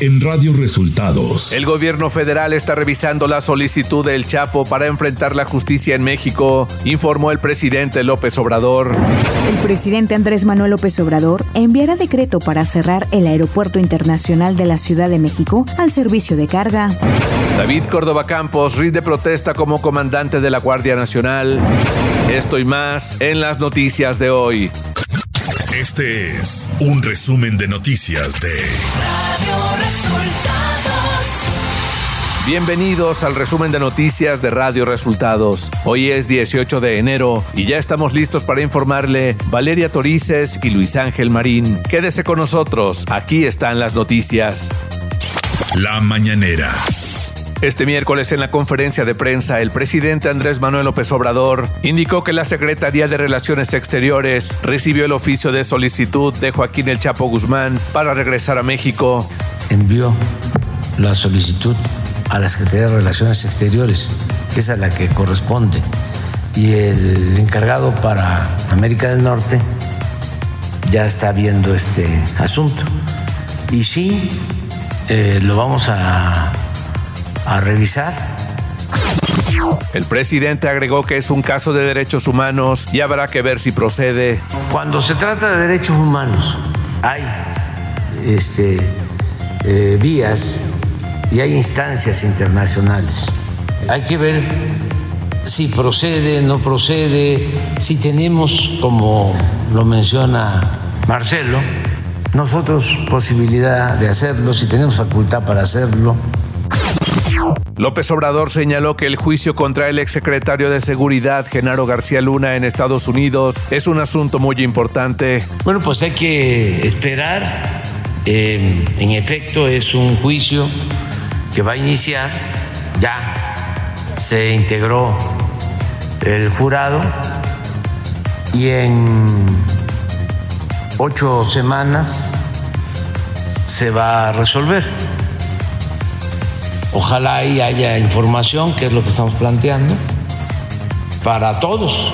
en Radio Resultados. El gobierno federal está revisando la solicitud del Chapo para enfrentar la justicia en México, informó el presidente López Obrador. El presidente Andrés Manuel López Obrador enviará decreto para cerrar el aeropuerto internacional de la Ciudad de México al servicio de carga. David Córdoba Campos rinde protesta como comandante de la Guardia Nacional. Esto y más en las noticias de hoy. Este es un resumen de noticias de Radio Resultados. Bienvenidos al resumen de noticias de Radio Resultados. Hoy es 18 de enero y ya estamos listos para informarle Valeria Torices y Luis Ángel Marín. Quédese con nosotros, aquí están las noticias. La mañanera. Este miércoles en la conferencia de prensa, el presidente Andrés Manuel López Obrador indicó que la Secretaría de Relaciones Exteriores recibió el oficio de solicitud de Joaquín El Chapo Guzmán para regresar a México. Envió la solicitud a la Secretaría de Relaciones Exteriores, que es a la que corresponde, y el encargado para América del Norte ya está viendo este asunto. Y sí, eh, lo vamos a a revisar. El presidente agregó que es un caso de derechos humanos y habrá que ver si procede. Cuando se trata de derechos humanos, hay este, eh, vías y hay instancias internacionales. Hay que ver si procede, no procede, si tenemos, como lo menciona Marcelo, nosotros posibilidad de hacerlo, si tenemos facultad para hacerlo. López Obrador señaló que el juicio contra el exsecretario de Seguridad, Genaro García Luna, en Estados Unidos es un asunto muy importante. Bueno, pues hay que esperar. Eh, en efecto, es un juicio que va a iniciar. Ya se integró el jurado y en ocho semanas se va a resolver. Ojalá ahí haya información, que es lo que estamos planteando, para todos.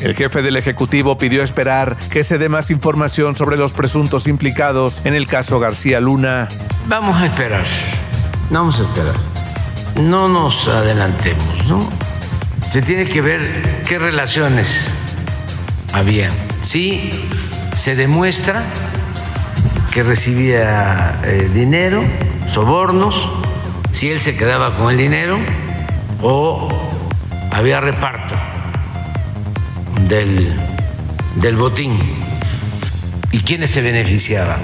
El jefe del Ejecutivo pidió esperar que se dé más información sobre los presuntos implicados en el caso García Luna. Vamos a esperar, vamos a esperar. No nos adelantemos, ¿no? Se tiene que ver qué relaciones había. Si se demuestra que recibía eh, dinero, sobornos, si él se quedaba con el dinero o había reparto del, del botín y quiénes se beneficiaban.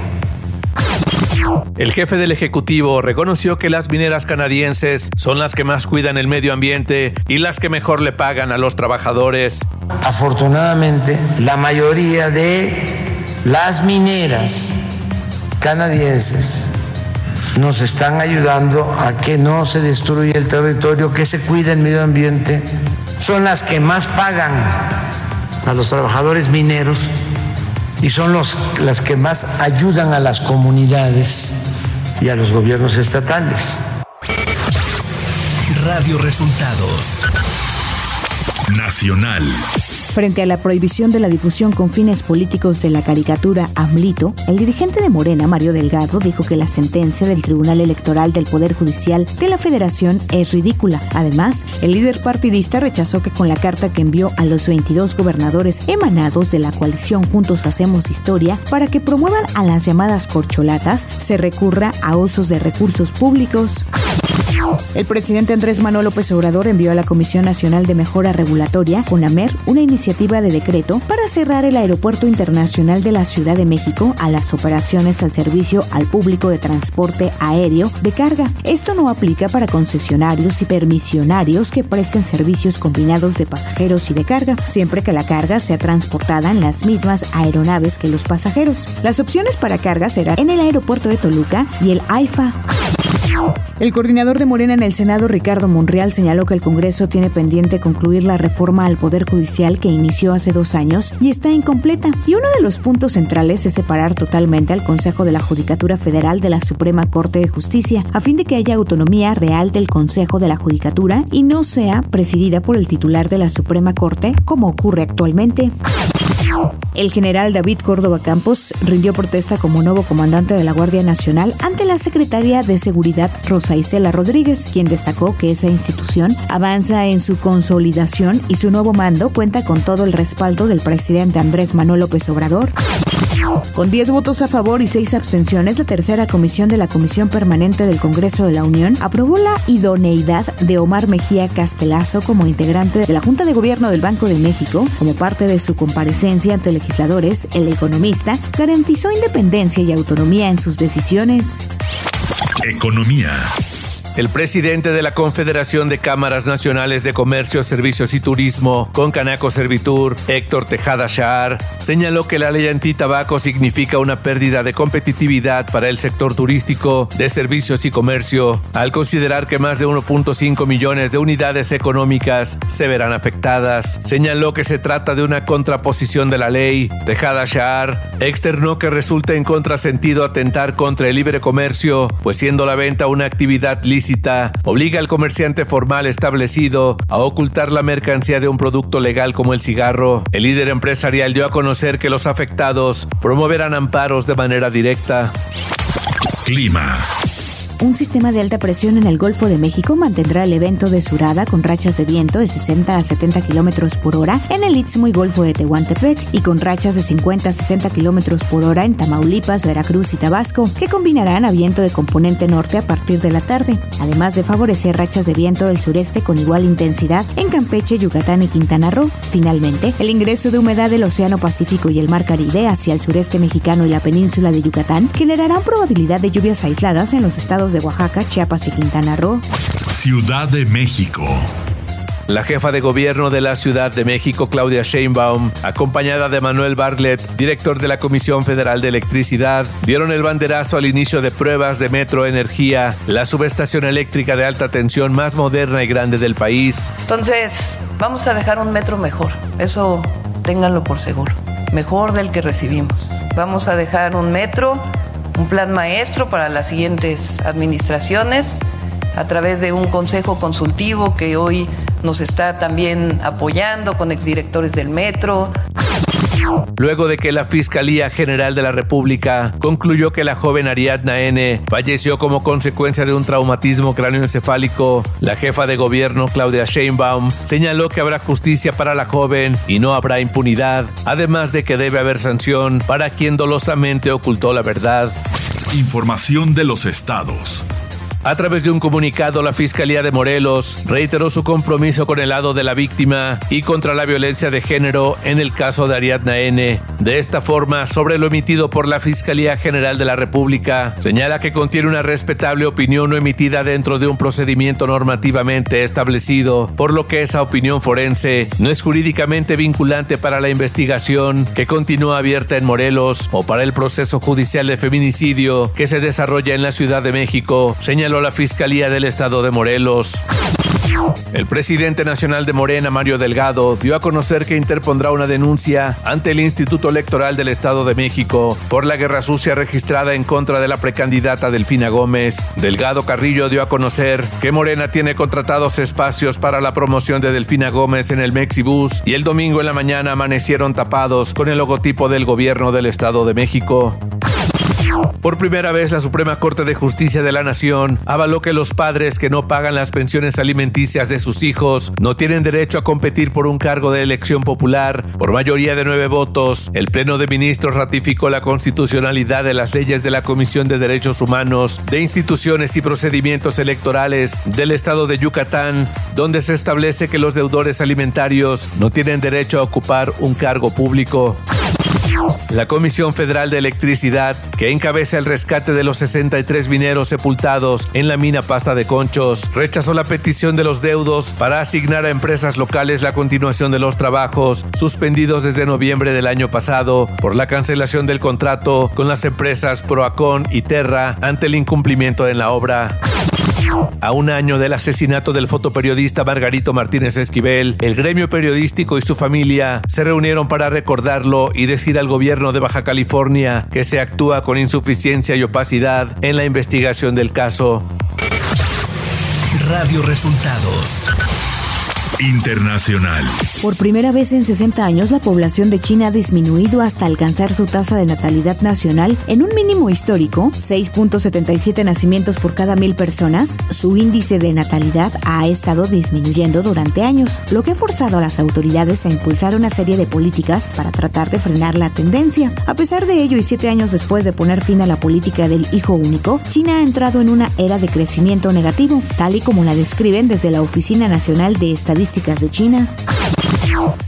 El jefe del Ejecutivo reconoció que las mineras canadienses son las que más cuidan el medio ambiente y las que mejor le pagan a los trabajadores. Afortunadamente, la mayoría de las mineras canadienses nos están ayudando a que no se destruya el territorio, que se cuide el medio ambiente. Son las que más pagan a los trabajadores mineros y son las que más ayudan a las comunidades y a los gobiernos estatales. Radio Resultados Nacional. Frente a la prohibición de la difusión con fines políticos de la caricatura Amlito, el dirigente de Morena, Mario Delgado, dijo que la sentencia del Tribunal Electoral del Poder Judicial de la Federación es ridícula. Además, el líder partidista rechazó que con la carta que envió a los 22 gobernadores emanados de la coalición Juntos Hacemos Historia para que promuevan a las llamadas corcholatas, se recurra a usos de recursos públicos. El presidente Andrés Manuel López Obrador envió a la Comisión Nacional de Mejora Regulatoria, CONAMER, una iniciativa de decreto para cerrar el Aeropuerto Internacional de la Ciudad de México a las operaciones al servicio al público de transporte aéreo de carga. Esto no aplica para concesionarios y permisionarios que presten servicios combinados de pasajeros y de carga, siempre que la carga sea transportada en las mismas aeronaves que los pasajeros. Las opciones para carga serán en el aeropuerto de Toluca y el AIFA. El coordinador de Morena en el Senado, Ricardo Monreal, señaló que el Congreso tiene pendiente concluir la reforma al Poder Judicial que inició hace dos años y está incompleta. Y uno de los puntos centrales es separar totalmente al Consejo de la Judicatura Federal de la Suprema Corte de Justicia, a fin de que haya autonomía real del Consejo de la Judicatura y no sea presidida por el titular de la Suprema Corte, como ocurre actualmente. El general David Córdoba Campos rindió protesta como nuevo comandante de la Guardia Nacional ante la secretaria de Seguridad Rosa Isela Rodríguez, quien destacó que esa institución avanza en su consolidación y su nuevo mando cuenta con todo el respaldo del presidente Andrés Manuel López Obrador. Con 10 votos a favor y 6 abstenciones, la tercera comisión de la Comisión Permanente del Congreso de la Unión aprobó la idoneidad de Omar Mejía Castelazo como integrante de la Junta de Gobierno del Banco de México. Como parte de su comparecencia ante legisladores, el economista garantizó independencia y autonomía en sus decisiones. Economía. El presidente de la Confederación de Cámaras Nacionales de Comercio, Servicios y Turismo, Concanaco Servitur, Héctor Tejada Shahar, señaló que la ley anti-tabaco significa una pérdida de competitividad para el sector turístico, de servicios y comercio, al considerar que más de 1.5 millones de unidades económicas se verán afectadas. Señaló que se trata de una contraposición de la ley. Tejada Shahar externó que resulta en contrasentido atentar contra el libre comercio, pues siendo la venta una actividad lícita, obliga al comerciante formal establecido a ocultar la mercancía de un producto legal como el cigarro. El líder empresarial dio a conocer que los afectados promoverán amparos de manera directa. Clima. Un sistema de alta presión en el Golfo de México mantendrá el evento de Surada con rachas de viento de 60 a 70 kilómetros por hora en el Istmo y Golfo de Tehuantepec y con rachas de 50 a 60 kilómetros por hora en Tamaulipas, Veracruz y Tabasco, que combinarán a viento de componente norte a partir de la tarde, además de favorecer rachas de viento del sureste con igual intensidad en Campeche, Yucatán y Quintana Roo. Finalmente, el ingreso de humedad del Océano Pacífico y el Mar Caribe hacia el sureste mexicano y la península de Yucatán generarán probabilidad de lluvias aisladas en los estados de Oaxaca, Chiapas y Quintana Roo. Ciudad de México. La jefa de gobierno de la Ciudad de México, Claudia Sheinbaum, acompañada de Manuel Bartlett, director de la Comisión Federal de Electricidad, dieron el banderazo al inicio de pruebas de Metro Energía, la subestación eléctrica de alta tensión más moderna y grande del país. Entonces, vamos a dejar un metro mejor. Eso ténganlo por seguro. Mejor del que recibimos. Vamos a dejar un metro un plan maestro para las siguientes administraciones a través de un consejo consultivo que hoy nos está también apoyando con exdirectores del metro. Luego de que la Fiscalía General de la República concluyó que la joven Ariadna N. falleció como consecuencia de un traumatismo cráneoencefálico, la jefa de gobierno Claudia Sheinbaum señaló que habrá justicia para la joven y no habrá impunidad, además de que debe haber sanción para quien dolosamente ocultó la verdad. Información de los estados. A través de un comunicado, la Fiscalía de Morelos reiteró su compromiso con el lado de la víctima y contra la violencia de género en el caso de Ariadna N. De esta forma, sobre lo emitido por la Fiscalía General de la República, señala que contiene una respetable opinión no emitida dentro de un procedimiento normativamente establecido, por lo que esa opinión forense no es jurídicamente vinculante para la investigación que continúa abierta en Morelos o para el proceso judicial de feminicidio que se desarrolla en la Ciudad de México, señaló la Fiscalía del Estado de Morelos. El presidente nacional de Morena, Mario Delgado, dio a conocer que interpondrá una denuncia ante el Instituto Electoral del Estado de México por la guerra sucia registrada en contra de la precandidata Delfina Gómez. Delgado Carrillo dio a conocer que Morena tiene contratados espacios para la promoción de Delfina Gómez en el Mexibus y el domingo en la mañana amanecieron tapados con el logotipo del gobierno del Estado de México. Por primera vez, la Suprema Corte de Justicia de la Nación avaló que los padres que no pagan las pensiones alimenticias de sus hijos no tienen derecho a competir por un cargo de elección popular. Por mayoría de nueve votos, el Pleno de Ministros ratificó la constitucionalidad de las leyes de la Comisión de Derechos Humanos, de Instituciones y Procedimientos Electorales del Estado de Yucatán, donde se establece que los deudores alimentarios no tienen derecho a ocupar un cargo público. La Comisión Federal de Electricidad, que encabeza el rescate de los 63 mineros sepultados en la mina Pasta de Conchos, rechazó la petición de los deudos para asignar a empresas locales la continuación de los trabajos suspendidos desde noviembre del año pasado por la cancelación del contrato con las empresas Proacon y Terra ante el incumplimiento en la obra. A un año del asesinato del fotoperiodista Margarito Martínez Esquivel, el gremio periodístico y su familia se reunieron para recordarlo y decir al gobierno de Baja California que se actúa con insuficiencia y opacidad en la investigación del caso. Radio Resultados Internacional. Por primera vez en 60 años, la población de China ha disminuido hasta alcanzar su tasa de natalidad nacional en un mínimo histórico, 6.77 nacimientos por cada mil personas. Su índice de natalidad ha estado disminuyendo durante años, lo que ha forzado a las autoridades a impulsar una serie de políticas para tratar de frenar la tendencia. A pesar de ello, y siete años después de poner fin a la política del hijo único, China ha entrado en una era de crecimiento negativo, tal y como la describen desde la Oficina Nacional de De China.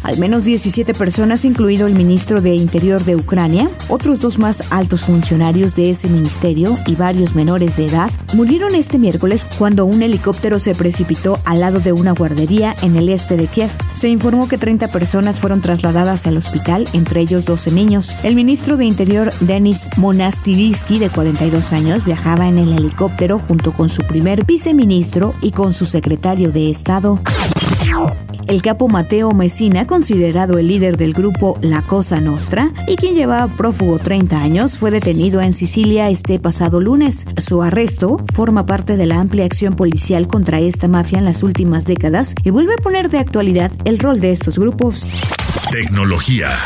Al menos 17 personas, incluido el ministro de Interior de Ucrania, otros dos más altos funcionarios de ese ministerio y varios menores de edad, murieron este miércoles cuando un helicóptero se precipitó al lado de una guardería en el este de Kiev. Se informó que 30 personas fueron trasladadas al hospital, entre ellos 12 niños. El ministro de Interior, Denis Monastirisky, de 42 años, viajaba en el helicóptero junto con su primer viceministro y con su secretario de Estado. El capo Mateo Messina, considerado el líder del grupo La Cosa Nostra y quien llevaba prófugo 30 años, fue detenido en Sicilia este pasado lunes. Su arresto forma parte de la amplia acción policial contra esta mafia en las últimas décadas y vuelve a poner de actualidad el rol de estos grupos. Tecnología.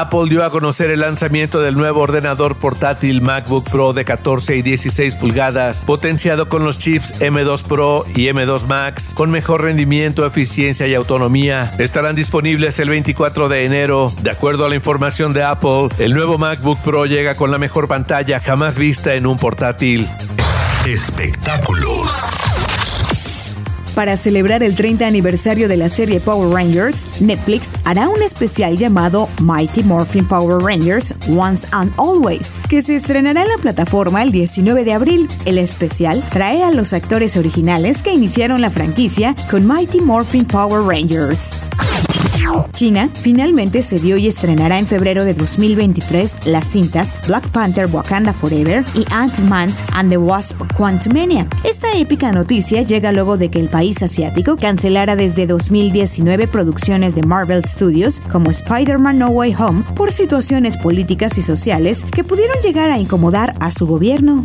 Apple dio a conocer el lanzamiento del nuevo ordenador portátil MacBook Pro de 14 y 16 pulgadas, potenciado con los chips M2 Pro y M2 Max, con mejor rendimiento, eficiencia y autonomía. Estarán disponibles el 24 de enero. De acuerdo a la información de Apple, el nuevo MacBook Pro llega con la mejor pantalla jamás vista en un portátil. Espectáculos. Para celebrar el 30 aniversario de la serie Power Rangers, Netflix hará un especial llamado Mighty Morphin Power Rangers Once and Always, que se estrenará en la plataforma el 19 de abril. El especial trae a los actores originales que iniciaron la franquicia con Mighty Morphin Power Rangers. China finalmente se dio y estrenará en febrero de 2023 las cintas Black Panther Wakanda Forever y Ant-Man and the Wasp Quantumania. Esta épica noticia llega luego de que el país asiático cancelara desde 2019 producciones de Marvel Studios como Spider-Man No Way Home por situaciones políticas y sociales que pudieron llegar a incomodar a su gobierno.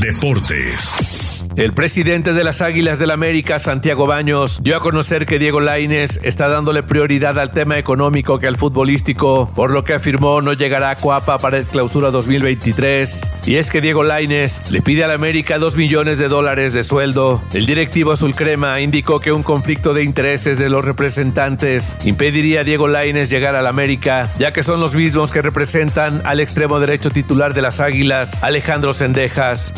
Deportes. El presidente de las Águilas del América, Santiago Baños, dio a conocer que Diego Laines está dándole prioridad al tema económico que al futbolístico, por lo que afirmó no llegará a Coapa para el clausura 2023. Y es que Diego Laines le pide al América 2 millones de dólares de sueldo. El directivo azul crema indicó que un conflicto de intereses de los representantes impediría a Diego Laines llegar al América, ya que son los mismos que representan al extremo derecho titular de las Águilas, Alejandro Sendejas.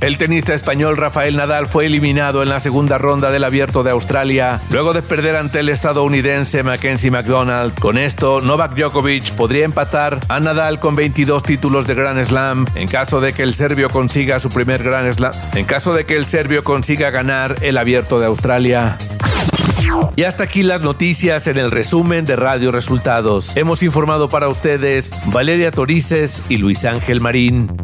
El tenista español Rafael Nadal fue eliminado en la segunda ronda del Abierto de Australia, luego de perder ante el estadounidense Mackenzie McDonald. Con esto, Novak Djokovic podría empatar a Nadal con 22 títulos de Grand Slam en caso de que el serbio consiga su primer Grand Slam, en caso de que el serbio consiga ganar el Abierto de Australia. Y hasta aquí las noticias en el resumen de Radio Resultados. Hemos informado para ustedes Valeria Torices y Luis Ángel Marín.